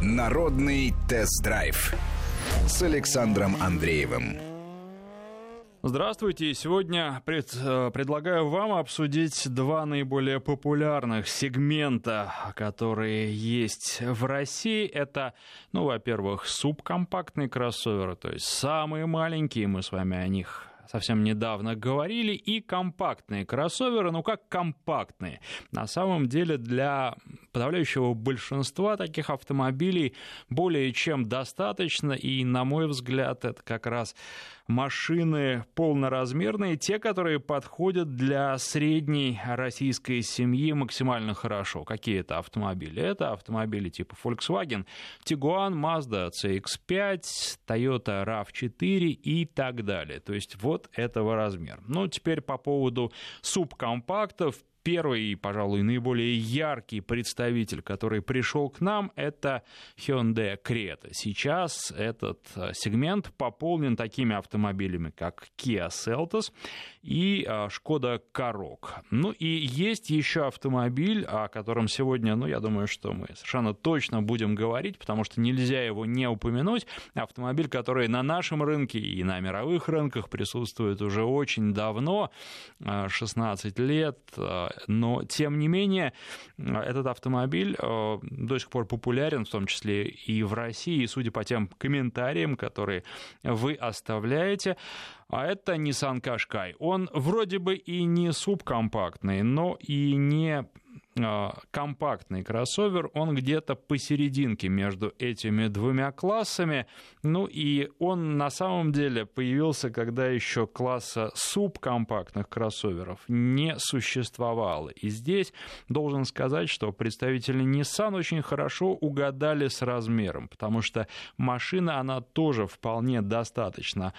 Народный тест-драйв с Александром Андреевым. Здравствуйте. Сегодня пред, э, предлагаю вам обсудить два наиболее популярных сегмента, которые есть в России. Это, ну, во-первых, субкомпактные кроссоверы, то есть самые маленькие, мы с вами о них совсем недавно говорили, и компактные кроссоверы, ну как компактные. На самом деле для подавляющего большинства таких автомобилей более чем достаточно, и, на мой взгляд, это как раз машины полноразмерные, те, которые подходят для средней российской семьи максимально хорошо. Какие это автомобили? Это автомобили типа Volkswagen, Tiguan, Mazda CX-5, Toyota RAV4 и так далее. То есть вот этого размера. Ну, теперь по поводу субкомпактов первый и, пожалуй, наиболее яркий представитель, который пришел к нам, это Hyundai Creta. Сейчас этот э, сегмент пополнен такими автомобилями, как Kia Seltos и Skoda Karoq. Ну и есть еще автомобиль, о котором сегодня, ну, я думаю, что мы совершенно точно будем говорить, потому что нельзя его не упомянуть. Автомобиль, который на нашем рынке и на мировых рынках присутствует уже очень давно, 16 э, лет, э, но тем не менее этот автомобиль до сих пор популярен, в том числе и в России, и судя по тем комментариям, которые вы оставляете, а это Nissan Qashqai. Он вроде бы и не субкомпактный, но и не а, компактный кроссовер, он где-то посерединке между этими двумя классами. Ну и он на самом деле появился, когда еще класса субкомпактных кроссоверов не существовало. И здесь должен сказать, что представители Nissan очень хорошо угадали с размером, потому что машина, она тоже вполне достаточно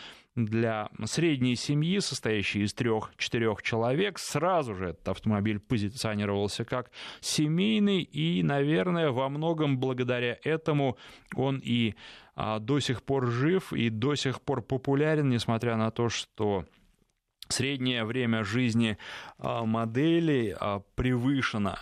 для средней семьи, состоящей из трех-четырех человек, сразу же этот автомобиль позиционировался как семейный, и, наверное, во многом благодаря этому он и а, до сих пор жив и до сих пор популярен, несмотря на то, что среднее время жизни а, модели а, превышено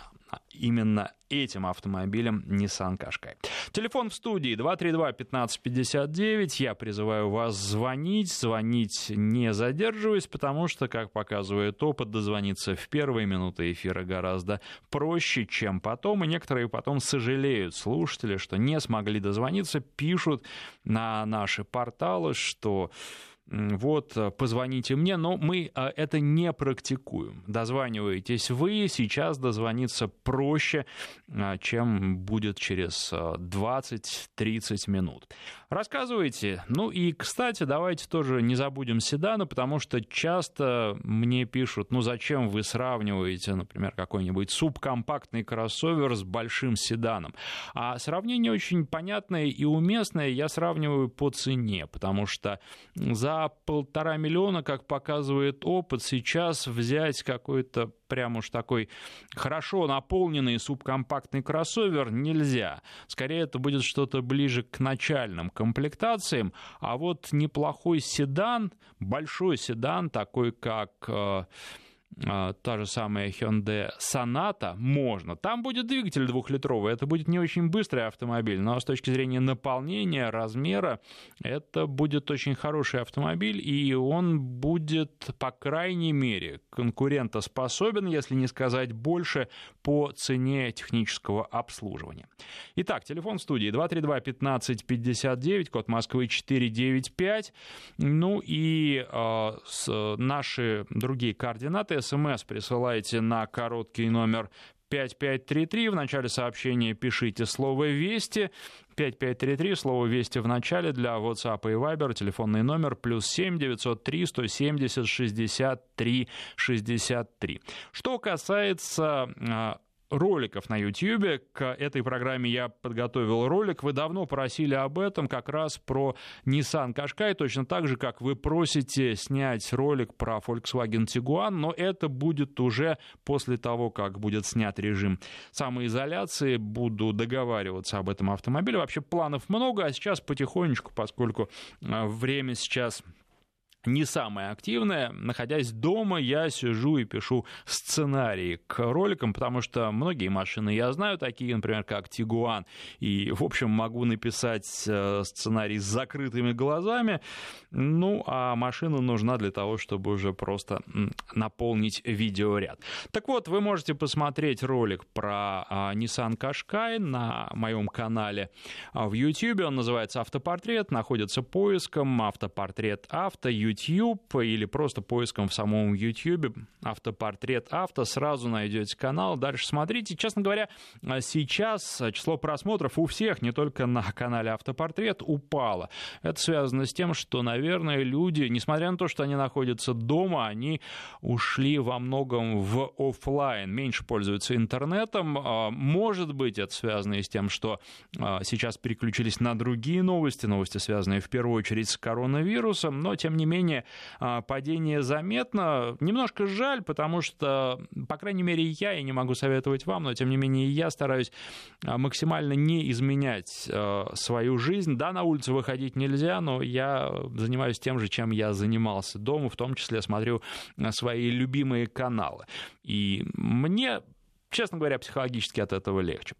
именно этим автомобилем Nissan Qashqai. Телефон в студии 232-1559. Я призываю вас звонить. Звонить не задерживаясь, потому что, как показывает опыт, дозвониться в первые минуты эфира гораздо проще, чем потом. И некоторые потом сожалеют, слушатели, что не смогли дозвониться, пишут на наши порталы, что вот, э, позвоните мне, но мы э, это не практикуем. Дозваниваетесь вы, сейчас дозвониться проще, э, чем будет через 20-30 минут. Рассказывайте. Ну и, кстати, давайте тоже не забудем седаны, потому что часто мне пишут, ну зачем вы сравниваете, например, какой-нибудь субкомпактный кроссовер с большим седаном. А сравнение очень понятное и уместное. Я сравниваю по цене, потому что за полтора миллиона, как показывает опыт, сейчас взять какой-то прям уж такой хорошо наполненный субкомпактный кроссовер нельзя. Скорее, это будет что-то ближе к начальным комплектациям. А вот неплохой седан, большой седан, такой как э, та же самая Hyundai Sonata можно. Там будет двигатель двухлитровый, это будет не очень быстрый автомобиль, но с точки зрения наполнения, размера, это будет очень хороший автомобиль, и он будет, по крайней мере, конкурентоспособен, если не сказать больше, по цене технического обслуживания. Итак, телефон в студии 232-1559, код Москвы 495, ну и э, с, наши другие координаты смс присылайте на короткий номер 5533. В начале сообщения пишите слово «Вести». 5533, слово «Вести» в начале для WhatsApp и Viber, телефонный номер плюс 7 903 170 63 63. Что касается а, роликов на YouTube. К этой программе я подготовил ролик. Вы давно просили об этом, как раз про Nissan Qashqai, точно так же, как вы просите снять ролик про Volkswagen Tiguan, но это будет уже после того, как будет снят режим самоизоляции. Буду договариваться об этом автомобиле. Вообще планов много, а сейчас потихонечку, поскольку а, время сейчас не самое активное. Находясь дома, я сижу и пишу сценарии к роликам, потому что многие машины я знаю, такие, например, как Тигуан, и, в общем, могу написать э, сценарий с закрытыми глазами, ну, а машина нужна для того, чтобы уже просто наполнить видеоряд. Так вот, вы можете посмотреть ролик про а, Nissan Qashqai на моем канале а, в YouTube, он называется «Автопортрет», находится поиском «Автопортрет авто», YouTube или просто поиском в самом YouTube автопортрет авто, сразу найдете канал, дальше смотрите. Честно говоря, сейчас число просмотров у всех, не только на канале автопортрет, упало. Это связано с тем, что, наверное, люди, несмотря на то, что они находятся дома, они ушли во многом в офлайн, меньше пользуются интернетом. А, может быть, это связано и с тем, что а, сейчас переключились на другие новости, новости, связанные в первую очередь с коронавирусом, но, тем не менее, а, падение заметно. Немножко жаль, потому что, по крайней мере, я, и не могу советовать вам, но, тем не менее, я стараюсь а, максимально не изменять а, свою жизнь. Да, на улицу выходить нельзя, но я занимаюсь тем же, чем я занимался дома, в том числе смотрю свои любимые каналы. И мне честно говоря, психологически от этого легче.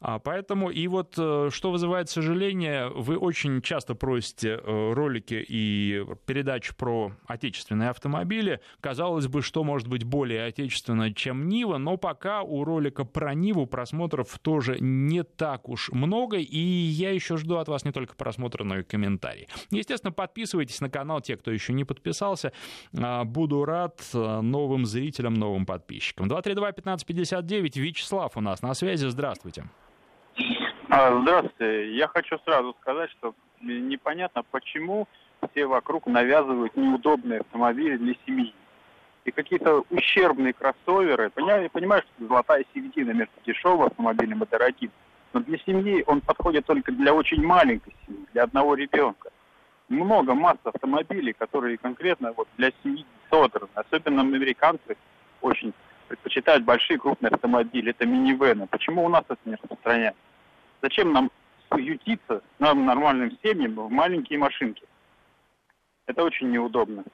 А, поэтому и вот э, что вызывает сожаление, вы очень часто просите э, ролики и передачи про отечественные автомобили. Казалось бы, что может быть более отечественно, чем Нива, но пока у ролика про Ниву просмотров тоже не так уж много, и я еще жду от вас не только просмотра, но и комментарии. Естественно, подписывайтесь на канал, те, кто еще не подписался. А, буду рад э, новым зрителям, новым подписчикам. 232 1559 9. Вячеслав у нас на связи. Здравствуйте. А, здравствуйте. Я хочу сразу сказать, что непонятно, почему все вокруг навязывают неудобные автомобили для семьи. И какие-то ущербные кроссоверы. Понимаешь, понимаешь, что золотая середина между дешевым автомобилем и дорогим. Но для семьи он подходит только для очень маленькой семьи, для одного ребенка. Много масс автомобилей, которые конкретно вот для семьи содраны. Особенно американцы очень предпочитают большие крупные автомобили, это минивены. Почему у нас это не распространяется? Зачем нам ютиться, нам нормальным семьям, в маленькие машинки? Это очень неудобно.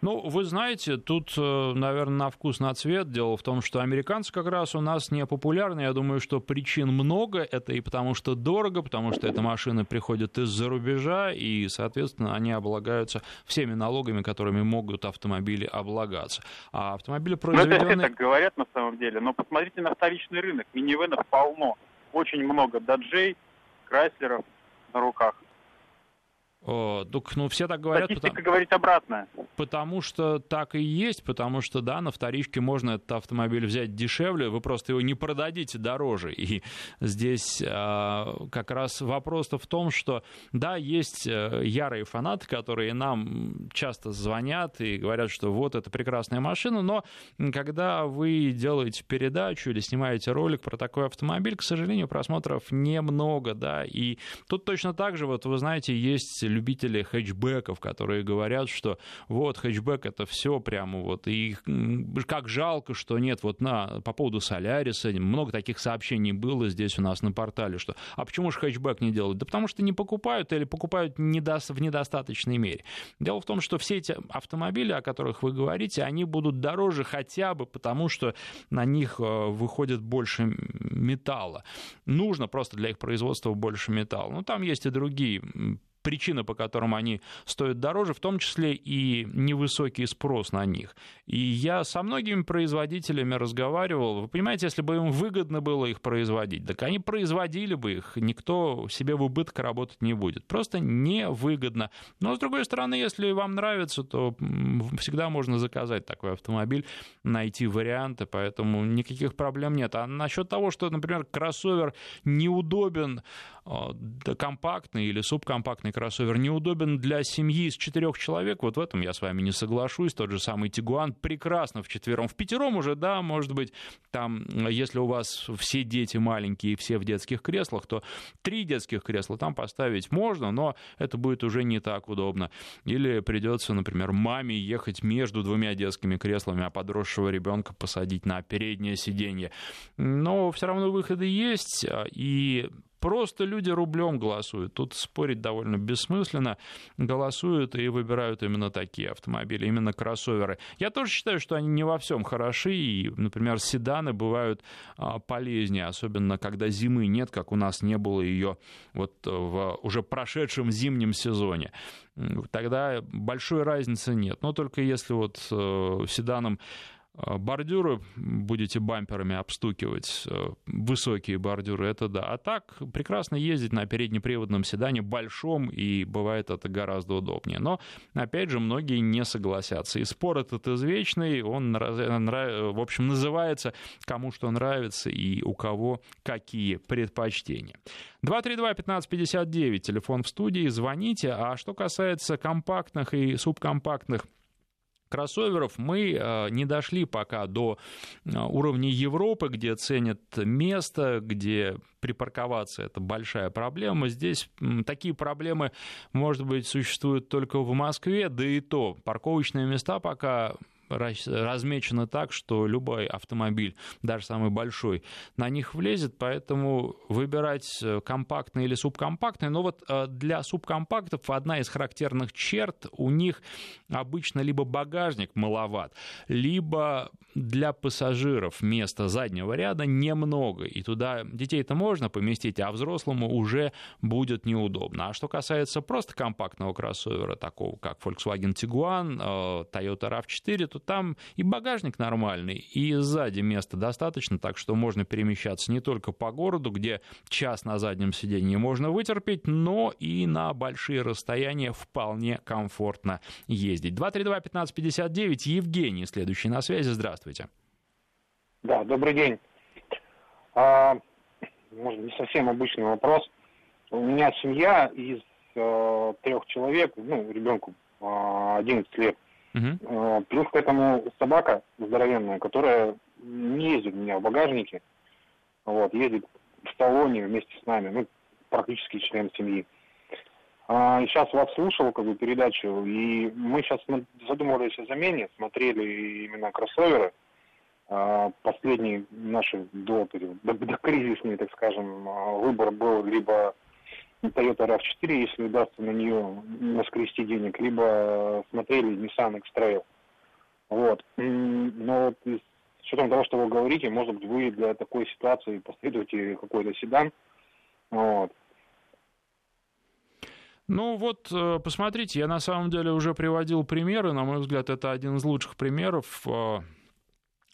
Ну, вы знаете, тут, э, наверное, на вкус, на цвет. Дело в том, что американцы как раз у нас не популярны. Я думаю, что причин много. Это и потому, что дорого, потому что эта машина приходит из-за рубежа, и, соответственно, они облагаются всеми налогами, которыми могут автомобили облагаться. А автомобили произведенные... Ну, это все так говорят на самом деле, но посмотрите на вторичный рынок. Минивенов полно. Очень много даджей, крайслеров на руках. О, ну, все так говорят. Статистика потому, говорит обратное. Потому что так и есть, потому что, да, на вторичке можно этот автомобиль взять дешевле, вы просто его не продадите дороже. И здесь а, как раз вопрос-то в том, что, да, есть э, ярые фанаты, которые нам часто звонят и говорят, что вот, это прекрасная машина, но когда вы делаете передачу или снимаете ролик про такой автомобиль, к сожалению, просмотров немного, да, и тут точно так же, вот, вы знаете, есть любители хэтчбеков, которые говорят, что вот хэтчбек это все прямо вот, и как жалко, что нет вот на, по поводу Соляриса, много таких сообщений было здесь у нас на портале, что а почему же хэтчбек не делают? Да потому что не покупают или покупают недо, в недостаточной мере. Дело в том, что все эти автомобили, о которых вы говорите, они будут дороже хотя бы потому, что на них э, выходит больше металла. Нужно просто для их производства больше металла. Но там есть и другие причины, по которым они стоят дороже, в том числе и невысокий спрос на них. И я со многими производителями разговаривал. Вы понимаете, если бы им выгодно было их производить, так они производили бы их, никто себе в убыток работать не будет. Просто невыгодно. Но, с другой стороны, если вам нравится, то всегда можно заказать такой автомобиль, найти варианты, поэтому никаких проблем нет. А насчет того, что, например, кроссовер неудобен, компактный или субкомпактный кроссовер неудобен для семьи из четырех человек, вот в этом я с вами не соглашусь. Тот же самый Тигуан прекрасно в четвером. В пятером уже, да, может быть, там, если у вас все дети маленькие, все в детских креслах, то три детских кресла там поставить можно, но это будет уже не так удобно. Или придется, например, маме ехать между двумя детскими креслами, а подросшего ребенка посадить на переднее сиденье. Но все равно выходы есть, и Просто люди рублем голосуют. Тут спорить довольно бессмысленно. Голосуют и выбирают именно такие автомобили, именно кроссоверы. Я тоже считаю, что они не во всем хороши. И, например, седаны бывают а, полезнее, особенно когда зимы нет, как у нас не было ее вот в уже прошедшем зимнем сезоне. Тогда большой разницы нет. Но только если вот э, седаном бордюры будете бамперами обстукивать, э, высокие бордюры, это да. А так прекрасно ездить на переднеприводном седане большом, и бывает это гораздо удобнее. Но, опять же, многие не согласятся. И спор этот извечный, он, в общем, называется «Кому что нравится и у кого какие предпочтения». 232-1559, телефон в студии, звоните. А что касается компактных и субкомпактных кроссоверов мы э, не дошли пока до э, уровня Европы, где ценят место, где припарковаться это большая проблема. Здесь такие проблемы, может быть, существуют только в Москве, да и то парковочные места пока размечены так, что любой автомобиль, даже самый большой, на них влезет, поэтому выбирать э, компактный или субкомпактный. Но вот э, для субкомпактов одна из характерных черт, у них обычно либо багажник маловат, либо для пассажиров места заднего ряда немного, и туда детей-то можно поместить, а взрослому уже будет неудобно. А что касается просто компактного кроссовера, такого как Volkswagen Tiguan, э, Toyota RAV4, то там и багажник нормальный, и сзади места достаточно, так что можно перемещаться не только по городу, где час на заднем сиденье можно вытерпеть, но и на большие расстояния вполне комфортно ездить. 232-1559, Евгений, следующий на связи, здравствуйте. Да, добрый день. А, может, не совсем обычный вопрос. У меня семья из э, трех человек, ну, ребенку э, 11 лет. Угу. Плюс к этому собака здоровенная, которая не ездит у меня в багажнике, вот, ездит в салоне вместе с нами, ну, практически член семьи. А, сейчас вас слушал, как бы, передачу, и мы сейчас задумывались о замене, смотрели именно кроссоверы. А, последний наш до, до, до кризисный, так скажем, а, выбор был либо Toyota RAV4, если удастся на нее наскрести денег, либо смотрели Nissan X-Trail. Вот. Но с учетом того, что вы говорите, может быть, вы для такой ситуации последуете какой-то седан. Вот. Ну вот, э, посмотрите, я на самом деле уже приводил примеры, на мой взгляд, это один из лучших примеров э,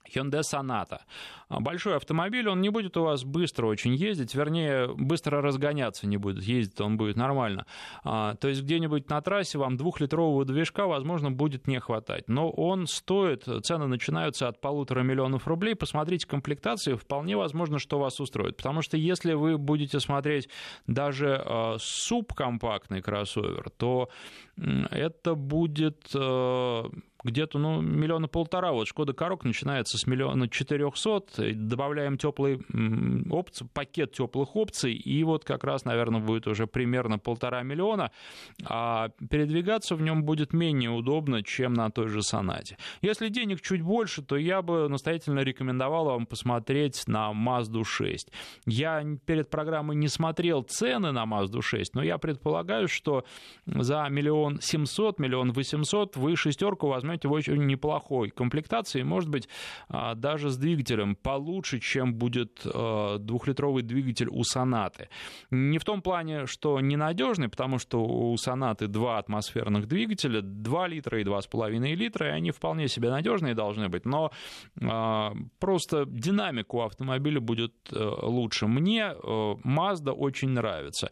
Hyundai Sonata. А, большой автомобиль, он не будет у вас быстро очень ездить, вернее, быстро разгоняться не будет, ездить он будет нормально. А, то есть где-нибудь на трассе вам двухлитрового движка, возможно, будет не хватать. Но он стоит, цены начинаются от полутора миллионов рублей. Посмотрите комплектации, вполне возможно, что вас устроит. Потому что если вы будете смотреть даже а, субкомпактный кроссовер, то это будет где-то, ну, миллиона полтора. Вот Шкода Корок начинается с миллиона четырехсот. Добавляем теплый опций, пакет теплых опций, и вот как раз, наверное, будет уже примерно полтора миллиона. А передвигаться в нем будет менее удобно, чем на той же Сонате. Если денег чуть больше, то я бы настоятельно рекомендовал вам посмотреть на Mazda 6. Я перед программой не смотрел цены на Mazda 6, но я предполагаю, что за миллион семьсот, миллион восемьсот вы шестерку возьмете возьмете в очень неплохой комплектации, может быть, а, даже с двигателем получше, чем будет а, двухлитровый двигатель у Сонаты. Не в том плане, что ненадежный, потому что у Сонаты два атмосферных двигателя, 2 литра и 2,5 литра, и они вполне себе надежные должны быть, но а, просто динамика у автомобиля будет э, лучше. Мне э, Mazda очень нравится.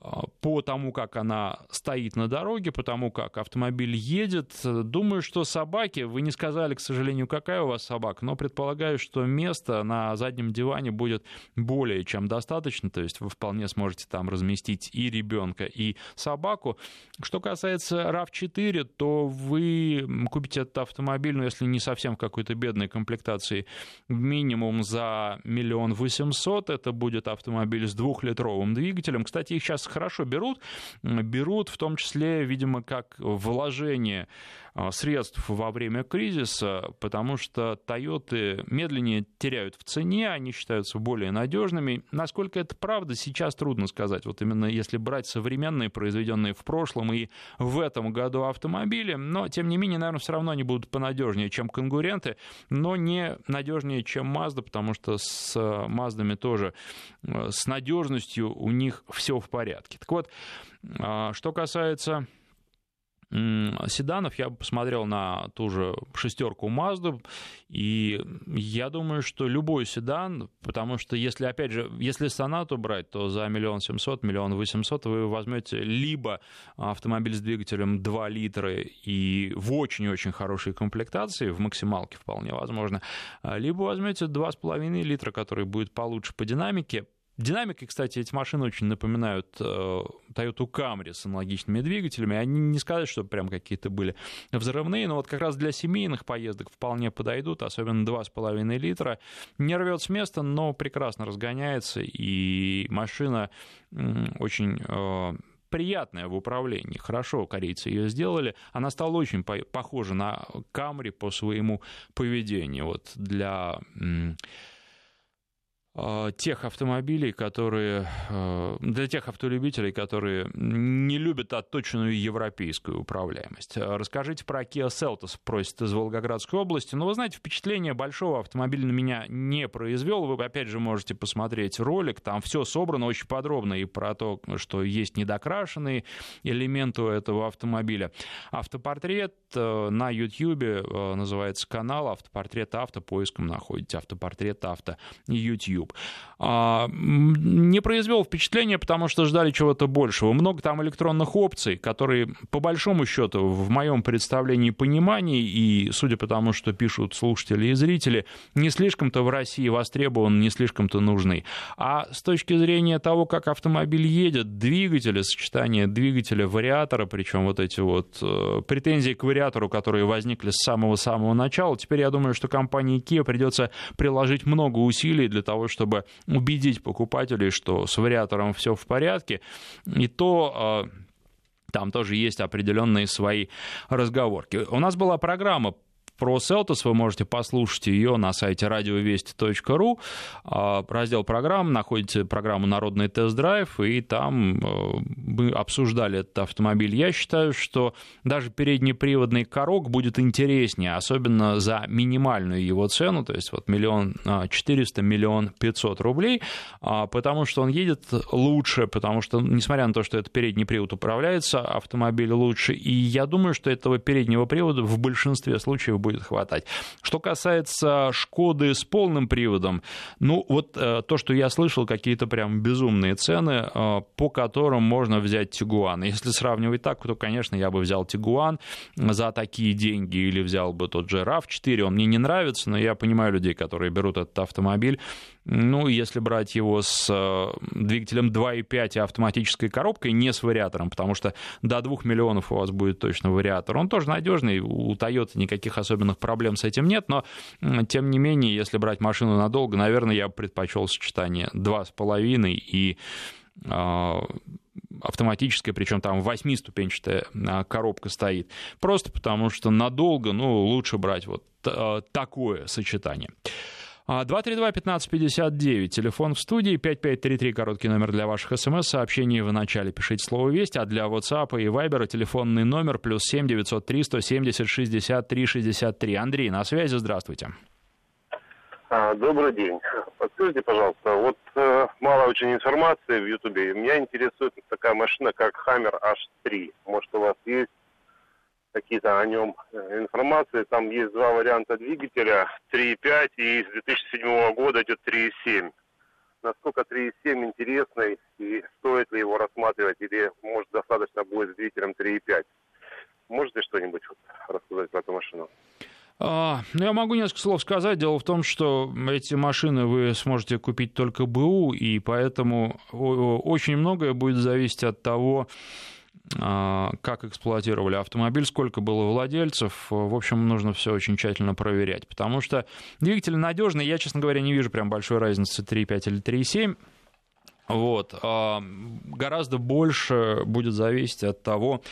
А, по тому, как она стоит на дороге, по тому, как автомобиль едет. Думаю, что собаки, вы не сказали, к сожалению, какая у вас собака, но предполагаю, что места на заднем диване будет более чем достаточно, то есть вы вполне сможете там разместить и ребенка, и собаку. Что касается RAV4, то вы купите этот автомобиль, ну, если не совсем в какой-то бедной комплектации, минимум за миллион восемьсот. Это будет автомобиль с двухлитровым двигателем. Кстати, их сейчас хорошо берут, берут в том числе, видимо, как вложение средств во время кризиса, потому что Toyota медленнее теряют в цене, они считаются более надежными. Насколько это правда, сейчас трудно сказать. Вот именно если брать современные, произведенные в прошлом и в этом году автомобили, но тем не менее, наверное, все равно они будут понадежнее, чем конкуренты, но не надежнее, чем Mazda, потому что с Маздами тоже э, с надежностью у них все в порядке. Так вот, а, что касается седанов, я бы посмотрел на ту же шестерку Mazda, и я думаю, что любой седан, потому что если, опять же, если сонату брать, то за миллион семьсот, миллион восемьсот вы возьмете либо автомобиль с двигателем 2 литра и в очень-очень хорошей комплектации, в максималке вполне возможно, либо возьмете 2,5 литра, который будет получше по динамике, Динамикой, кстати, эти машины очень напоминают э, Toyota Camry с аналогичными двигателями. Они не сказать, что прям какие-то были взрывные, но вот как раз для семейных поездок вполне подойдут, особенно 2,5 литра. Не рвет с места, но прекрасно разгоняется, и машина очень э, приятная в управлении. Хорошо корейцы ее сделали. Она стала очень похожа на Camry по своему поведению. Вот для тех автомобилей, которые э, для тех автолюбителей, которые не любят отточенную европейскую управляемость. Расскажите про Kia Seltos, просит из Волгоградской области. Но ну, вы знаете, впечатление большого автомобиля на меня не произвел. Вы опять же можете посмотреть ролик, там все собрано очень подробно и про то, что есть недокрашенные элементы у этого автомобиля. Автопортрет э, на YouTube называется канал Автопортрет авто, поиском находите Автопортрет авто YouTube. YouTube. А, не произвел впечатления, потому что ждали чего-то большего. Много там электронных опций, которые, по большому счету, в моем представлении и понимании, и судя по тому, что пишут слушатели и зрители, не слишком-то в России востребован, не слишком-то нужный. А с точки зрения того, как автомобиль едет, двигателя, сочетание двигателя, вариатора, причем вот эти вот э, претензии к вариатору, которые возникли с самого-самого начала, теперь я думаю, что компании Kia придется приложить много усилий для того, чтобы чтобы убедить покупателей, что с вариатором все в порядке, и то а, там тоже есть определенные свои разговорки. У нас была программа про Селтос вы можете послушать ее на сайте радиовести.ру. А, раздел программ, находите программу «Народный тест-драйв», и там э, мы обсуждали этот автомобиль. Я считаю, что даже переднеприводный корок будет интереснее, особенно за минимальную его цену, то есть вот миллион а, четыреста, миллион пятьсот рублей, а, потому что он едет лучше, потому что, несмотря на то, что это передний привод управляется, автомобиль лучше, и я думаю, что этого переднего привода в большинстве случаев будет будет хватать. Что касается Шкоды с полным приводом, ну вот э, то, что я слышал, какие-то прям безумные цены, э, по которым можно взять Тигуан. Если сравнивать так, то, конечно, я бы взял Тигуан за такие деньги или взял бы тот же RAV4. Он мне не нравится, но я понимаю людей, которые берут этот автомобиль ну, если брать его с э, двигателем 2.5 и автоматической коробкой, не с вариатором, потому что до 2 миллионов у вас будет точно вариатор. Он тоже надежный, у Toyota никаких особенных проблем с этим нет, но, тем не менее, если брать машину надолго, наверное, я предпочел сочетание 2,5 и а, автоматическая, причем там восьмиступенчатая а, коробка стоит. Просто потому что надолго, ну, лучше брать вот такое сочетание. 232-1559, телефон в студии, 5533, короткий номер для ваших смс-сообщений. В начале пишите слово «Весть», а для WhatsApp и Viber телефонный номер плюс 7 903 170 63 63. Андрей, на связи, здравствуйте. А, добрый день. Подскажите, пожалуйста, вот э, мало очень информации в Ютубе. Меня интересует такая машина, как Hammer H3. Может, у вас есть какие-то о нем э, информации. Там есть два варианта двигателя, 3.5 и с 2007 года идет 3.7. Насколько 3.7 интересный и стоит ли его рассматривать или может достаточно будет с двигателем 3.5? Можете что-нибудь вот рассказать про эту машину? А, ну, я могу несколько слов сказать. Дело в том, что эти машины вы сможете купить только БУ, и поэтому очень многое будет зависеть от того, как эксплуатировали автомобиль, сколько было владельцев. В общем, нужно все очень тщательно проверять, потому что двигатель надежный. Я, честно говоря, не вижу прям большой разницы 3.5 или 3.7. Вот. А, гораздо больше будет зависеть от того,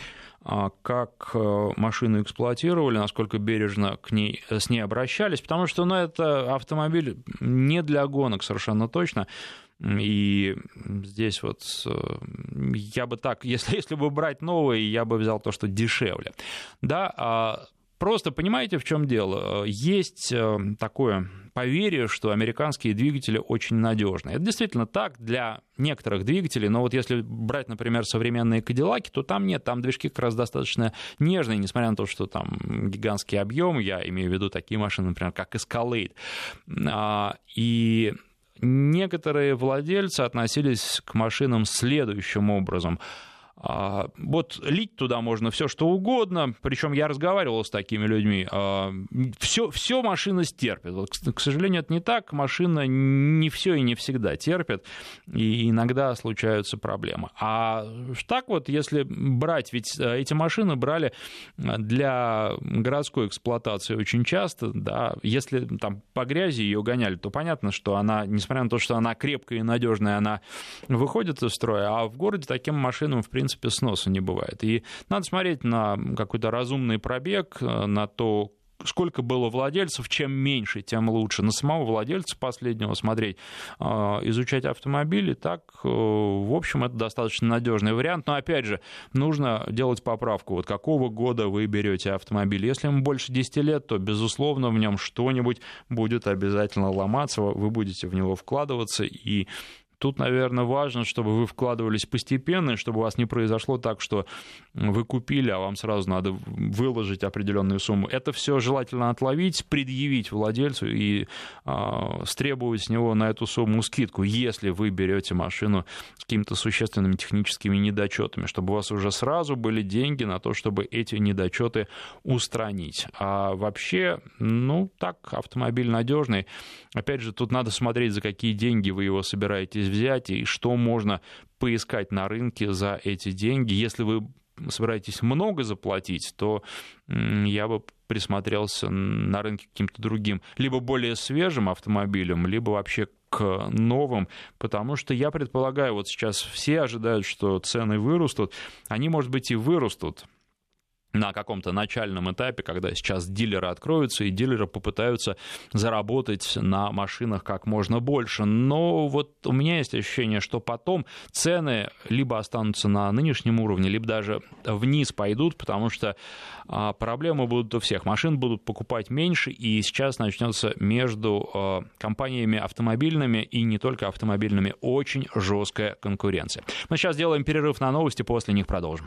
а, как машину эксплуатировали, насколько бережно к ней, с ней обращались, потому что ну, это автомобиль не для гонок совершенно точно. И здесь вот я бы так, если, если бы брать новый, я бы взял то, что дешевле. Да, а Просто понимаете, в чем дело? Есть э, такое поверье, что американские двигатели очень надежные. Это действительно так для некоторых двигателей, но вот если брать, например, современные Кадиллаки, то там нет, там движки как раз достаточно нежные, несмотря на то, что там гигантский объем, я имею в виду такие машины, например, как Escalade. А, и некоторые владельцы относились к машинам следующим образом – вот лить туда можно все что угодно, причем я разговаривал с такими людьми, все, а, все машина стерпит. Вот, к сожалению, это не так, машина не все и не всегда терпит, и иногда случаются проблемы. А так вот, если брать, ведь э, эти машины брали для городской эксплуатации очень часто, да, если там по грязи ее гоняли, то понятно, что она, несмотря на то, что она крепкая и надежная, она выходит из строя, а в городе таким машинам, в принципе, принципе, сноса не бывает. И надо смотреть на какой-то разумный пробег, э, на то, сколько было владельцев, чем меньше, тем лучше. На самого владельца последнего смотреть, э, изучать автомобили, так, э, в общем, это достаточно надежный вариант. Но, опять же, нужно делать поправку. Вот какого года вы берете автомобиль. Если ему больше 10 лет, то, безусловно, в нем что-нибудь будет обязательно ломаться, вы будете в него вкладываться, и Тут, наверное, важно, чтобы вы вкладывались постепенно, и чтобы у вас не произошло так, что вы купили, а вам сразу надо выложить определенную сумму. Это все желательно отловить, предъявить владельцу и э, стребовать с него на эту сумму скидку, если вы берете машину с какими-то существенными техническими недочетами, чтобы у вас уже сразу были деньги на то, чтобы эти недочеты устранить. А вообще, ну, так, автомобиль надежный. Опять же, тут надо смотреть, за какие деньги вы его собираетесь взять и что можно поискать на рынке за эти деньги. Если вы собираетесь много заплатить, то я бы присмотрелся на рынке каким-то другим, либо более свежим автомобилем, либо вообще к новым, потому что я предполагаю, вот сейчас все ожидают, что цены вырастут, они, может быть, и вырастут, на каком-то начальном этапе, когда сейчас дилеры откроются, и дилеры попытаются заработать на машинах как можно больше. Но вот у меня есть ощущение, что потом цены либо останутся на нынешнем уровне, либо даже вниз пойдут, потому что а, проблемы будут у всех. Машин будут покупать меньше, и сейчас начнется между а, компаниями автомобильными и не только автомобильными очень жесткая конкуренция. Мы сейчас делаем перерыв на новости, после них продолжим.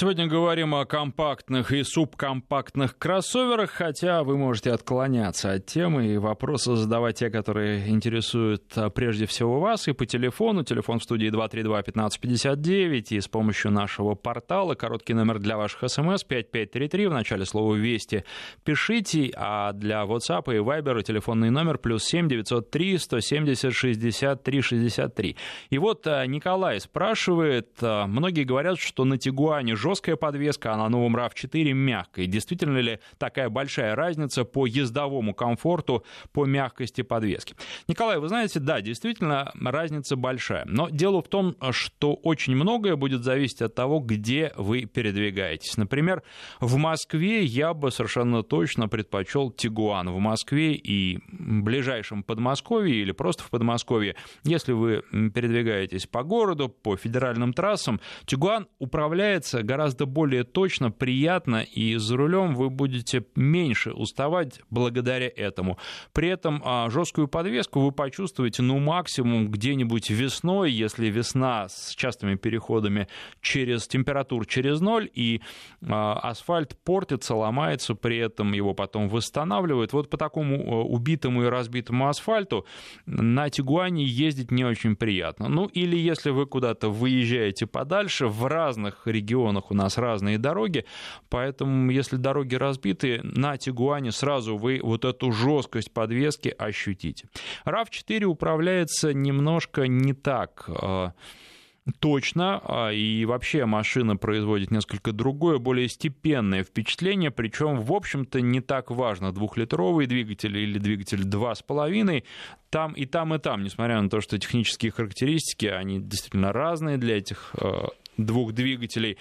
Сегодня говорим о компактных и субкомпактных кроссоверах, хотя вы можете отклоняться от темы и вопросы задавать те, которые интересуют а, прежде всего вас, и по телефону, телефон в студии 232-1559, и с помощью нашего портала, короткий номер для ваших смс 5533, в начале слова «Вести» пишите, а для WhatsApp и Viber телефонный номер плюс 7 903 170 63 63. И вот а, Николай спрашивает, а, многие говорят, что на Тигуане жесткая подвеска, а на новом RAV4 мягкая. Действительно ли такая большая разница по ездовому комфорту, по мягкости подвески? Николай, вы знаете, да, действительно разница большая. Но дело в том, что очень многое будет зависеть от того, где вы передвигаетесь. Например, в Москве я бы совершенно точно предпочел Тигуан. В Москве и ближайшем Подмосковье или просто в Подмосковье, если вы передвигаетесь по городу, по федеральным трассам, Тигуан управляется гораздо гораздо более точно, приятно, и за рулем вы будете меньше уставать благодаря этому. При этом а, жесткую подвеску вы почувствуете, ну, максимум где-нибудь весной, если весна с частыми переходами через температур через ноль, и а, асфальт портится, ломается, при этом его потом восстанавливают. Вот по такому а, убитому и разбитому асфальту на Тигуане ездить не очень приятно. Ну, или если вы куда-то выезжаете подальше, в разных регионах у нас разные дороги, поэтому если дороги разбиты, на Тигуане сразу вы вот эту жесткость подвески ощутите. RAV4 управляется немножко не так э, точно, а, и вообще машина производит несколько другое, более степенное впечатление, причем, в общем-то, не так важно, двухлитровый двигатель или двигатель 2,5, там и там, и там, несмотря на то, что технические характеристики, они действительно разные для этих а, двух двигателей,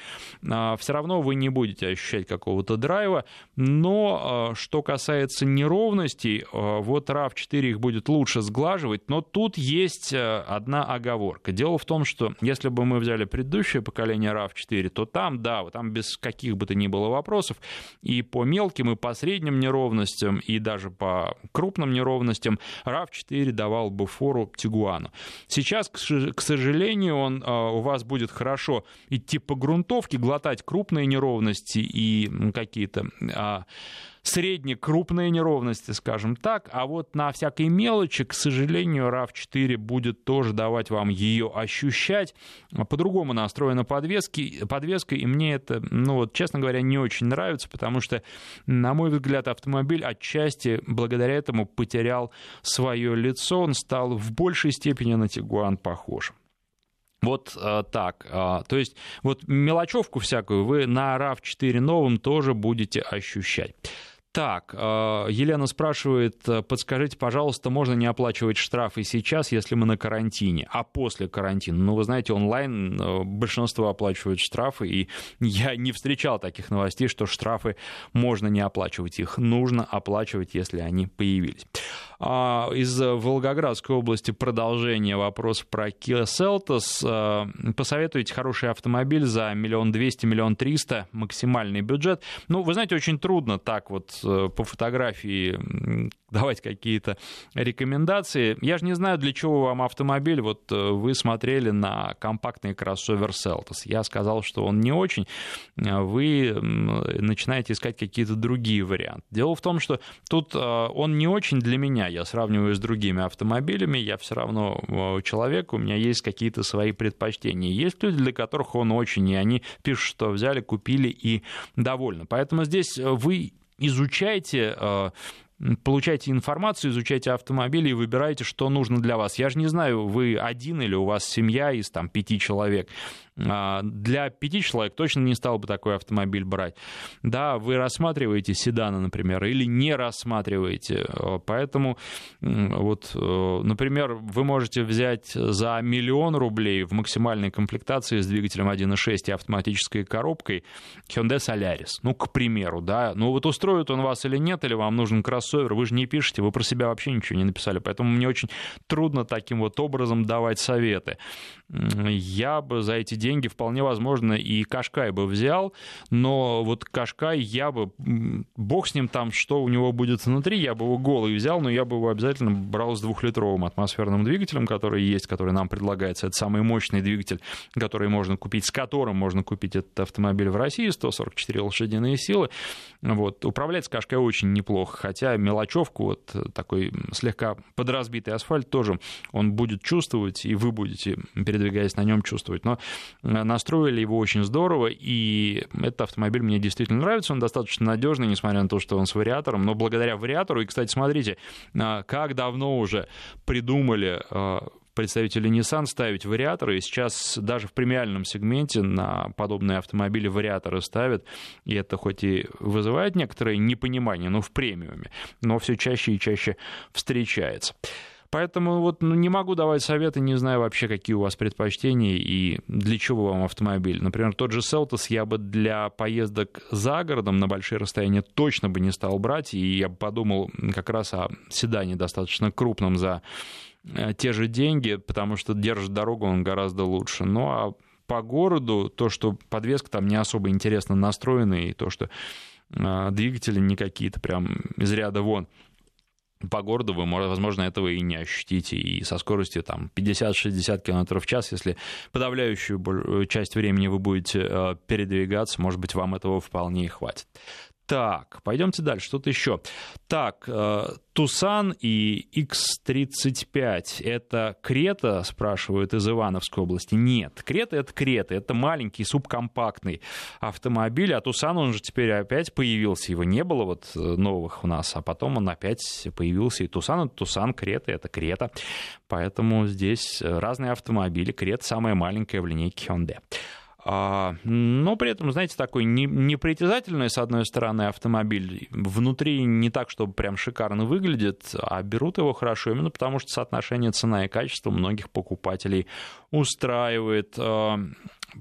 а, все равно вы не будете ощущать какого-то драйва. Но а, что касается неровностей, а, вот RAV4 их будет лучше сглаживать, но тут есть одна оговорка. Дело в том, что если бы мы взяли предыдущее поколение RAV4, то там, да, там без каких бы то ни было вопросов, и по мелким, и по средним неровностям, и даже по крупным неровностям RAV4 давал бы фору Тигуану. Сейчас, к сожалению, он у вас будет хорошо идти по грунтовке, глотать крупные неровности и какие-то а, средне крупные неровности, скажем так, а вот на всякой мелочи, к сожалению, RAV4 будет тоже давать вам ее ощущать. По-другому настроена подвески, подвеска, и мне это, ну вот, честно говоря, не очень нравится, потому что, на мой взгляд, автомобиль отчасти благодаря этому потерял свое лицо, он стал в большей степени на Тигуан похож. Вот э, так. Э, то есть вот мелочевку всякую вы на RAV4 новом тоже будете ощущать. Так, э, Елена спрашивает, подскажите, пожалуйста, можно не оплачивать штрафы сейчас, если мы на карантине, а после карантина? Ну, вы знаете, онлайн большинство оплачивают штрафы, и я не встречал таких новостей, что штрафы можно не оплачивать, их нужно оплачивать, если они появились. А, из Волгоградской области продолжение вопроса про Kia Seltos. Посоветуйте хороший автомобиль за миллион двести, миллион триста, максимальный бюджет. Ну, вы знаете, очень трудно так вот э, по фотографии давать какие-то рекомендации. Я же не знаю, для чего вам автомобиль. Вот э, вы смотрели на компактный кроссовер Seltos. Я сказал, что он не очень. А вы начинаете искать какие-то другие варианты. Дело в том, что тут э, он не очень для меня я сравниваю с другими автомобилями, я все равно э, человек, у меня есть какие-то свои предпочтения. Есть люди, для которых он очень, и они пишут, что взяли, купили и довольны. Поэтому здесь э, вы изучайте э, получайте информацию, изучайте автомобили и выбирайте, что нужно для вас. Я же не знаю, вы один или у вас семья из там, пяти человек. А, для пяти человек точно не стал бы такой автомобиль брать. Да, вы рассматриваете седаны, например, или не рассматриваете. Поэтому, вот, э, например, вы можете взять за миллион рублей в максимальной комплектации с двигателем 1.6 и автоматической коробкой Hyundai Solaris. Ну, к примеру, да. Ну, вот устроит он вас или нет, или вам нужен кроссовер, вы же не пишете, вы про себя вообще ничего не написали. Поэтому мне очень трудно таким вот образом давать советы. Я бы за эти деньги вполне возможно и Кашкай бы взял, но вот Кашкай я бы, бог с ним там, что у него будет внутри, я бы его голый взял, но я бы его обязательно брал с двухлитровым атмосферным двигателем, который есть, который нам предлагается. Это самый мощный двигатель, который можно купить, с которым можно купить этот автомобиль в России, 144 лошадиные силы. Вот. Управлять с Кашкай очень неплохо, хотя мелочевку, вот такой слегка подразбитый асфальт тоже он будет чувствовать, и вы будете, передвигаясь на нем, чувствовать. Но настроили его очень здорово, и этот автомобиль мне действительно нравится, он достаточно надежный, несмотря на то, что он с вариатором, но благодаря вариатору, и, кстати, смотрите, а, как давно уже придумали а, представители Nissan ставить вариаторы, и сейчас даже в премиальном сегменте на подобные автомобили вариаторы ставят, и это хоть и вызывает некоторое непонимание, но в премиуме, но все чаще и чаще встречается. Поэтому вот ну, не могу давать советы, не знаю вообще, какие у вас предпочтения и для чего вам автомобиль. Например, тот же Селтос я бы для поездок за городом на большие расстояния точно бы не стал брать, и я подумал как раз о седане достаточно крупном за те же деньги, потому что держит дорогу он гораздо лучше. Ну а по городу то, что подвеска там не особо интересно настроена, и то, что э, двигатели не какие-то прям из ряда вон по городу вы, возможно, этого и не ощутите. И со скоростью там, 50-60 км в час, если подавляющую часть времени вы будете э, передвигаться, может быть, вам этого вполне и хватит. Так, пойдемте дальше, что-то еще. Так, э, Тусан и X35 – это Крета, спрашивают из Ивановской области? Нет, Крета – это Крета, это маленький субкомпактный автомобиль, а Тусан, он же теперь опять появился, его не было вот э, новых у нас, а потом он опять появился, и Тусан – это Тусан, Крета – это Крета, поэтому здесь разные автомобили, Крета – самая маленькая в линейке Hyundai. А, но при этом, знаете, такой непритязательный, с одной стороны, автомобиль. Внутри не так, чтобы прям шикарно выглядит, а берут его хорошо именно потому, что соотношение цена и качество многих покупателей устраивает.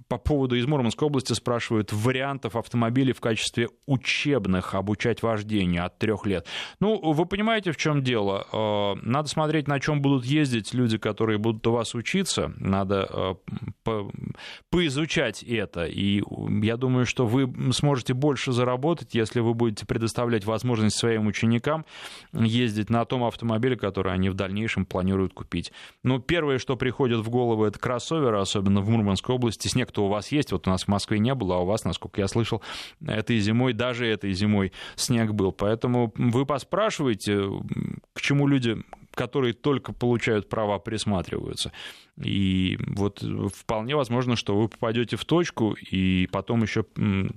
По поводу из Мурманской области спрашивают вариантов автомобилей в качестве учебных обучать вождению от трех лет. Ну, вы понимаете, в чем дело? Э, надо смотреть, на чем будут ездить люди, которые будут у вас учиться. Надо э, по поизучать это. И я думаю, что вы сможете больше заработать, если вы будете предоставлять возможность своим ученикам ездить на том автомобиле, который они в дальнейшем планируют купить. Ну, первое, что приходит в голову, это кроссоверы, особенно в Мурманской области, снег-то у вас есть, вот у нас в Москве не было, а у вас, насколько я слышал, этой зимой, даже этой зимой снег был. Поэтому вы поспрашиваете, к чему люди, которые только получают права, присматриваются. И вот вполне возможно, что вы попадете в точку, и потом еще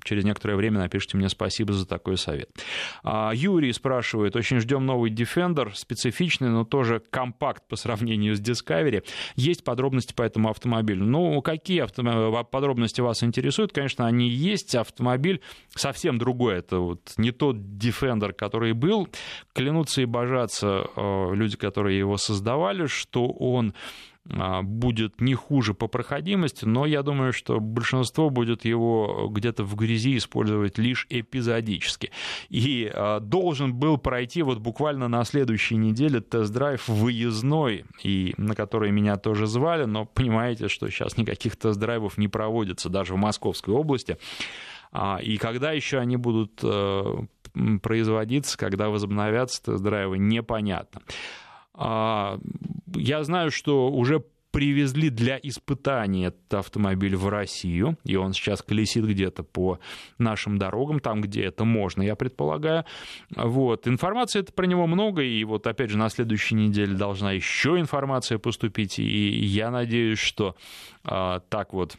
через некоторое время напишите мне спасибо за такой совет. А, Юрий спрашивает, очень ждем новый Defender, специфичный, но тоже компакт по сравнению с Discovery. Есть подробности по этому автомобилю? Ну, какие авто... подробности вас интересуют? Конечно, они есть. Автомобиль совсем другой. Это вот не тот Defender, который был. Клянутся и божатся э, люди, которые его создавали, что он будет не хуже по проходимости, но я думаю, что большинство будет его где-то в грязи использовать лишь эпизодически. И а, должен был пройти вот буквально на следующей неделе тест-драйв выездной, и на который меня тоже звали, но понимаете, что сейчас никаких тест-драйвов не проводится даже в Московской области. А, и когда еще они будут э, производиться, когда возобновятся тест-драйвы, непонятно. Я знаю, что уже привезли для испытания этот автомобиль в Россию, и он сейчас колесит где-то по нашим дорогам, там, где это можно, я предполагаю. Вот. Информации про него много, и вот опять же на следующей неделе должна еще информация поступить, и я надеюсь, что а, так вот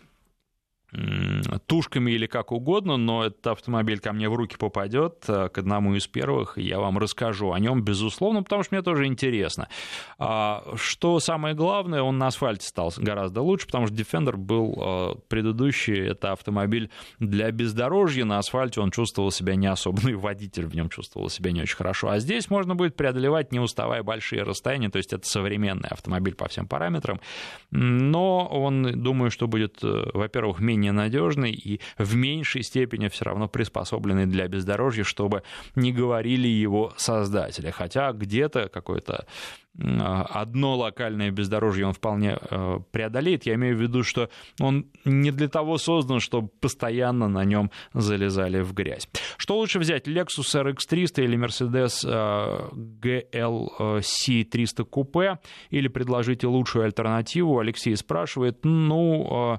тушками или как угодно, но этот автомобиль ко мне в руки попадет, э, к одному из первых, и я вам расскажу о нем, безусловно, потому что мне тоже интересно. А, что самое главное, он на асфальте стал гораздо лучше, потому что Defender был э, предыдущий, это автомобиль для бездорожья, на асфальте он чувствовал себя не особо, ну и водитель в нем чувствовал себя не очень хорошо, а здесь можно будет преодолевать, не уставая, большие расстояния, то есть это современный автомобиль по всем параметрам, но он, думаю, что будет, э, во-первых, менее менее надежный и в меньшей степени все равно приспособленный для бездорожья, чтобы не говорили его создатели. Хотя где-то какой-то одно локальное бездорожье он вполне э, преодолеет. Я имею в виду, что он не для того создан, чтобы постоянно на нем залезали в грязь. Что лучше взять, Lexus RX 300 или Mercedes GLC 300 Coupe, или предложите лучшую альтернативу? Алексей спрашивает, ну, э,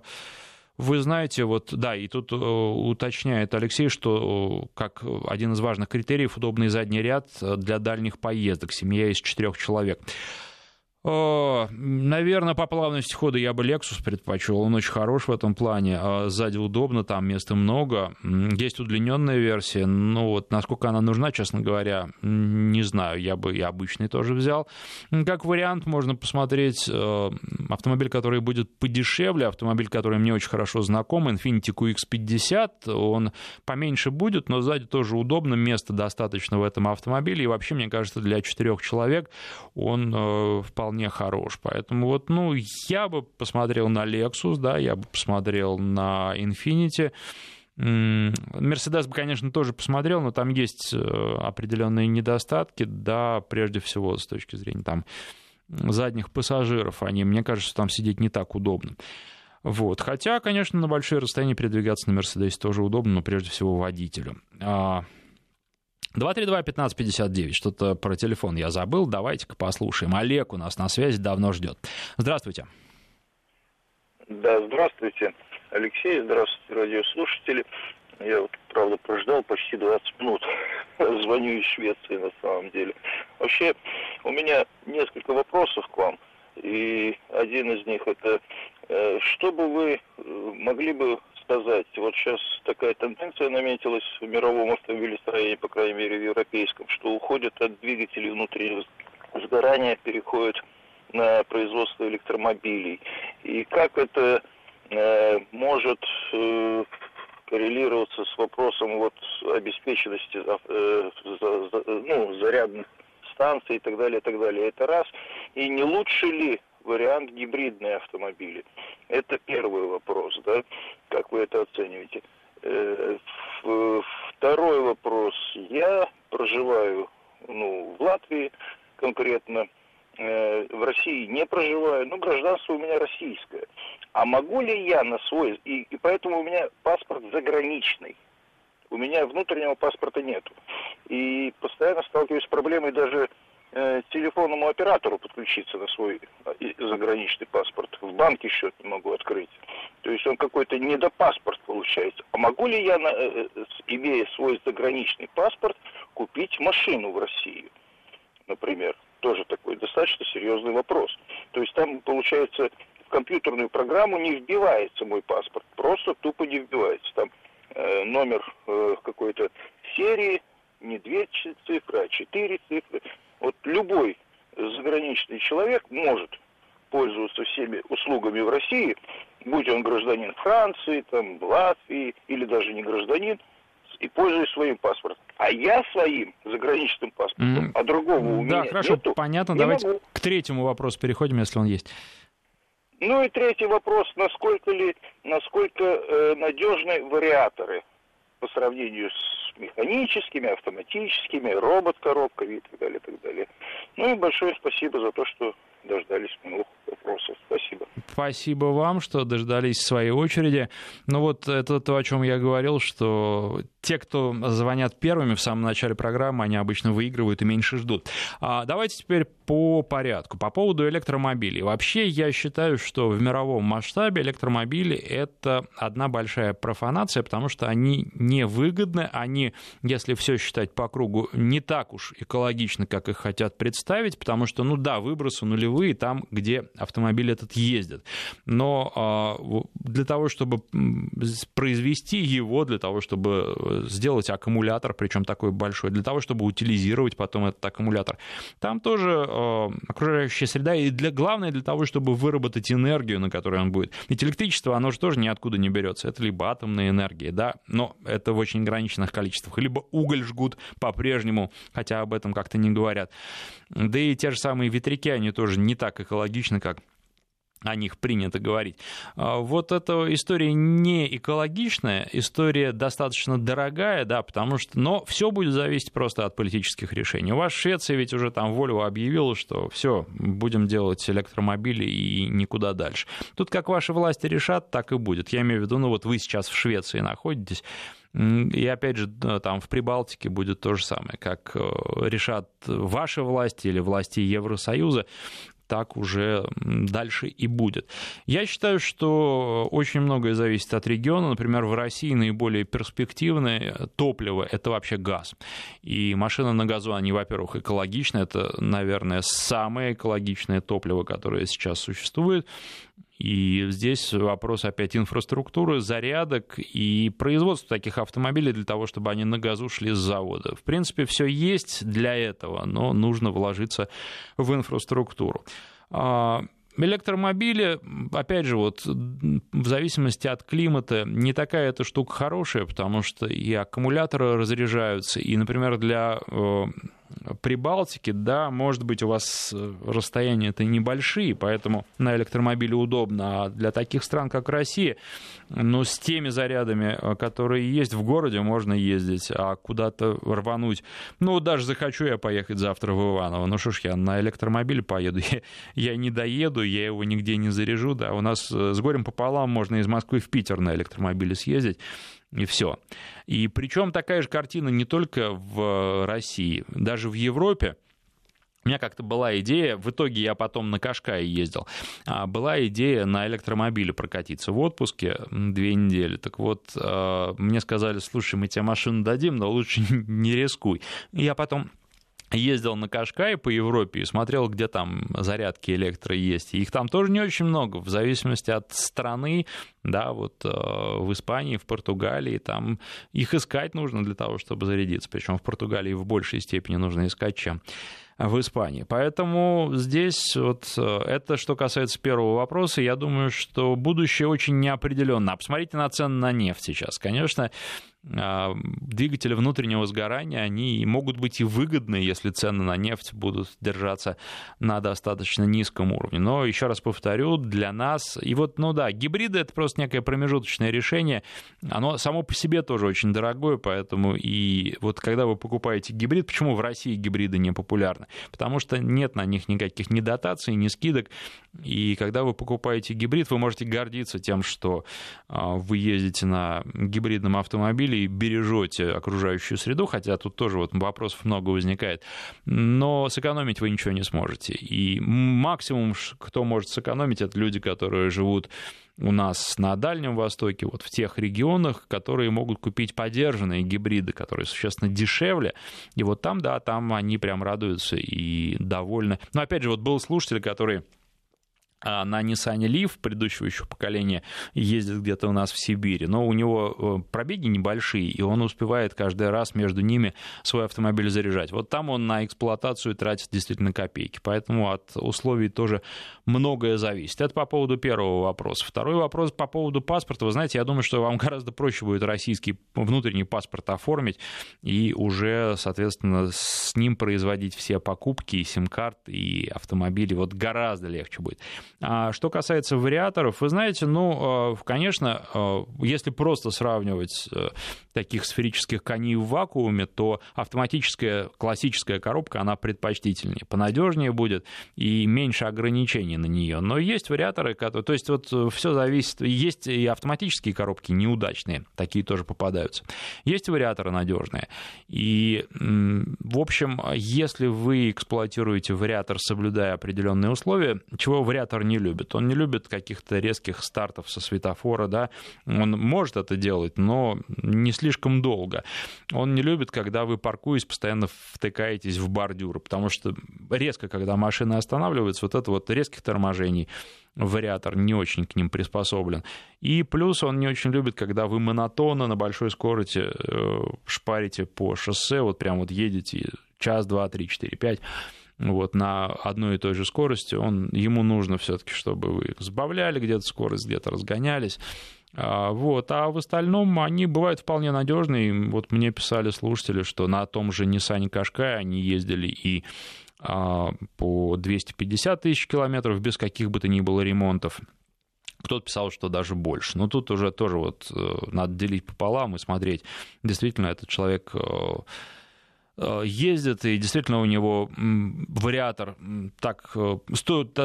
вы знаете, вот, да, и тут э, уточняет Алексей, что э, как один из важных критериев удобный задний ряд для дальних поездок, семья из четырех человек. Наверное, по плавности хода я бы Lexus предпочел. Он очень хорош в этом плане. А сзади удобно, там места много. Есть удлиненная версия. Но вот насколько она нужна, честно говоря, не знаю. Я бы и обычный тоже взял. Как вариант, можно посмотреть э, автомобиль, который будет подешевле, автомобиль, который мне очень хорошо знаком, Infiniti QX50. Он поменьше будет, но сзади тоже удобно. Места достаточно в этом автомобиле. И вообще, мне кажется, для четырех человек он э, вполне вполне хорош. Поэтому вот, ну, я бы посмотрел на Lexus, да, я бы посмотрел на Infiniti. Мерседес бы, конечно, тоже посмотрел, но там есть э, определенные недостатки, да, прежде всего с точки зрения там задних пассажиров. Они, мне кажется, там сидеть не так удобно. Вот. Хотя, конечно, на большие расстояния передвигаться на Мерседесе тоже удобно, но прежде всего водителю. А, 232-1559. Что-то про телефон я забыл. Давайте-ка послушаем. Олег у нас на связи давно ждет. Здравствуйте. Да, здравствуйте, Алексей. Здравствуйте, радиослушатели. Я вот правда, прождал почти 20 минут. Звоню из Швеции на самом деле. Вообще, у меня несколько вопросов к вам. И один из них это, э, что бы вы э, могли бы сказать, вот сейчас такая тенденция наметилась в мировом автомобилестроении, по крайней мере в европейском, что уходят от двигателей внутреннего сгорания, переходят на производство электромобилей. И как это э, может э, коррелироваться с вопросом вот обеспеченности э, за, за, ну, зарядных станций и так далее, и так далее. Это раз. И не лучше ли вариант гибридные автомобили? Это первый вопрос, да, как вы это оцениваете. Э, второй вопрос. Я проживаю ну, в Латвии конкретно, э, в России не проживаю, но гражданство у меня российское. А могу ли я на свой... И, и поэтому у меня паспорт заграничный. У меня внутреннего паспорта нету. И постоянно сталкиваюсь с проблемой даже э, телефонному оператору подключиться на свой э, заграничный паспорт. В банке счет не могу открыть. То есть он какой-то недопаспорт получается. А могу ли я, э, имея свой заграничный паспорт, купить машину в России, например? Тоже такой достаточно серьезный вопрос. То есть там, получается, в компьютерную программу не вбивается мой паспорт. Просто тупо не вбивается. Там номер какой-то серии, не две цифры, а четыре цифры. Вот любой заграничный человек может пользоваться всеми услугами в России, будь он гражданин Франции, там, Латвии или даже не гражданин, и пользуюсь своим паспортом. А я своим заграничным паспортом, mm. а другого у да, меня хорошо, нету, понятно. Давайте могу. к третьему вопросу переходим, если он есть. Ну и третий вопрос, насколько ли, насколько э, надежны вариаторы по сравнению с механическими, автоматическими, робот-коробками и так далее, и так далее. Ну и большое спасибо за то, что дождались моих вопросов. Спасибо. Спасибо вам, что дождались своей очереди. Ну вот это то, о чем я говорил, что те, кто звонят первыми в самом начале программы, они обычно выигрывают и меньше ждут. А давайте теперь по порядку. По поводу электромобилей. Вообще я считаю, что в мировом масштабе электромобили — это одна большая профанация, потому что они невыгодны, они, если все считать по кругу, не так уж экологичны, как их хотят представить, потому что, ну да, выбросы нулевые там, где автомобиль этот ездит. Но а, для того, чтобы произвести его, для того, чтобы сделать аккумулятор, причем такой большой, для того, чтобы утилизировать потом этот аккумулятор. Там тоже э, окружающая среда, и для, главное для того, чтобы выработать энергию, на которой он будет. Ведь электричество, оно же тоже ниоткуда не берется. Это либо атомная энергия, да, но это в очень ограниченных количествах, либо уголь жгут по-прежнему, хотя об этом как-то не говорят. Да и те же самые ветряки, они тоже не так экологичны, как о них принято говорить. А, вот эта история не экологичная, история достаточно дорогая, да, потому что, но все будет зависеть просто от политических решений. У вас Швеция ведь уже там Volvo объявила, что все, будем делать электромобили и никуда дальше. Тут как ваши власти решат, так и будет. Я имею в виду, ну вот вы сейчас в Швеции находитесь, и опять же, там в Прибалтике будет то же самое, как э, решат ваши власти или власти Евросоюза так уже дальше и будет. Я считаю, что очень многое зависит от региона. Например, в России наиболее перспективное топливо – это вообще газ. И машина на газу, они, во-первых, экологичны. Это, наверное, самое экологичное топливо, которое сейчас существует. И здесь вопрос опять инфраструктуры, зарядок и производства таких автомобилей для того, чтобы они на газу шли с завода. В принципе, все есть для этого, но нужно вложиться в инфраструктуру. А, электромобили, опять же, вот в зависимости от климата, не такая эта штука хорошая, потому что и аккумуляторы разряжаются, и, например, для э, Прибалтике, да, может быть, у вас э, расстояния это небольшие, поэтому на электромобиле удобно, а для таких стран, как Россия, ну, с теми зарядами, э, которые есть в городе, можно ездить, а куда-то рвануть, ну, даже захочу я поехать завтра в Иваново, ну, что ж, я на электромобиле поеду, я, я не доеду, я его нигде не заряжу, да, у нас э, с горем пополам можно из Москвы в Питер на электромобиле съездить, и все. И причем такая же картина не только в России, даже в Европе у меня как-то была идея, в итоге я потом на Кашкае ездил, а, была идея на электромобиле прокатиться в отпуске две недели. Так вот, а, мне сказали, слушай, мы тебе машину дадим, но лучше не рискуй. Я потом ездил на Кашкай по Европе и смотрел, где там зарядки электро есть. их там тоже не очень много, в зависимости от страны, да, вот э, в Испании, в Португалии, там их искать нужно для того, чтобы зарядиться. Причем в Португалии в большей степени нужно искать, чем в Испании. Поэтому здесь вот э, это, что касается первого вопроса, я думаю, что будущее очень неопределенно. А посмотрите на цены на нефть сейчас. Конечно, двигатели внутреннего сгорания, они могут быть и выгодны, если цены на нефть будут держаться на достаточно низком уровне. Но, еще раз повторю, для нас, и вот, ну да, гибриды — это просто некое промежуточное решение, оно само по себе тоже очень дорогое, поэтому и вот когда вы покупаете гибрид, почему в России гибриды не популярны? Потому что нет на них никаких ни дотаций, ни скидок, и когда вы покупаете гибрид, вы можете гордиться тем, что а, вы ездите на гибридном автомобиле, и бережете окружающую среду, хотя тут тоже вот вопросов много возникает, но сэкономить вы ничего не сможете. И максимум, кто может сэкономить, это люди, которые живут у нас на Дальнем Востоке, вот в тех регионах, которые могут купить подержанные гибриды, которые существенно дешевле. И вот там, да, там они прям радуются и довольны. Но опять же, вот был слушатель, который на Nissan Leaf предыдущего еще поколения ездит где-то у нас в Сибири, но у него э, пробеги небольшие, и он успевает каждый раз между ними свой автомобиль заряжать. Вот там он на эксплуатацию тратит действительно копейки, поэтому от условий тоже многое зависит. Это по поводу первого вопроса. Второй вопрос по поводу паспорта. Вы знаете, я думаю, что вам гораздо проще будет российский внутренний паспорт оформить и уже, соответственно, с ним производить все покупки и сим-карт, и автомобили. Вот гораздо легче будет. А что касается вариаторов, вы знаете, ну, э, конечно, э, если просто сравнивать э, таких сферических коней в вакууме, то автоматическая классическая коробка, она предпочтительнее, понадежнее будет и меньше ограничений на нее. Но есть вариаторы, которые... То есть вот все зависит... Есть и автоматические коробки неудачные, такие тоже попадаются. Есть вариаторы надежные. И, в общем, если вы эксплуатируете вариатор, соблюдая определенные условия, чего вариатор не любит. Он не любит каких-то резких стартов со светофора, да, он может это делать, но не слишком долго. Он не любит, когда вы, паркуясь, постоянно втыкаетесь в бордюры, потому что резко, когда машина останавливается, вот это вот резких торможений, вариатор не очень к ним приспособлен. И плюс он не очень любит, когда вы монотонно на большой скорости э, шпарите по шоссе, вот прям вот едете час, два, три, четыре, пять вот, на одной и той же скорости, он, ему нужно все-таки, чтобы вы сбавляли где-то скорость, где-то разгонялись. А, вот. А в остальном они бывают вполне надежные. Вот мне писали слушатели, что на том же Nissan Qashqai они ездили и а, по 250 тысяч километров без каких бы то ни было ремонтов. Кто-то писал, что даже больше. Но тут уже тоже вот э, надо делить пополам и смотреть. Действительно, этот человек э, ездит, и действительно у него вариатор так, э,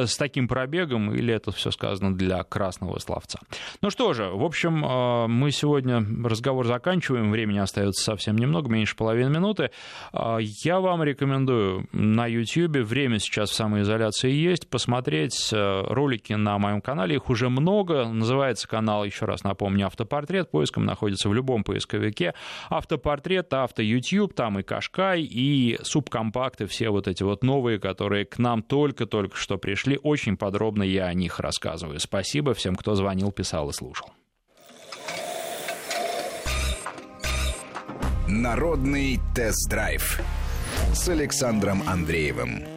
с таким пробегом, или это все сказано для красного словца. Ну что же, в общем, э, мы сегодня разговор заканчиваем, времени остается совсем немного, меньше половины минуты. Я вам рекомендую на YouTube, время сейчас в самоизоляции есть, посмотреть ролики на моем канале, их уже много, называется канал, еще раз напомню, «Автопортрет», поиском находится в любом поисковике, «Автопортрет», «Авто YouTube», там и Кашка Sky и субкомпакты, все вот эти вот новые, которые к нам только-только что пришли. Очень подробно я о них рассказываю. Спасибо всем, кто звонил, писал и слушал. Народный тест-драйв с Александром Андреевым.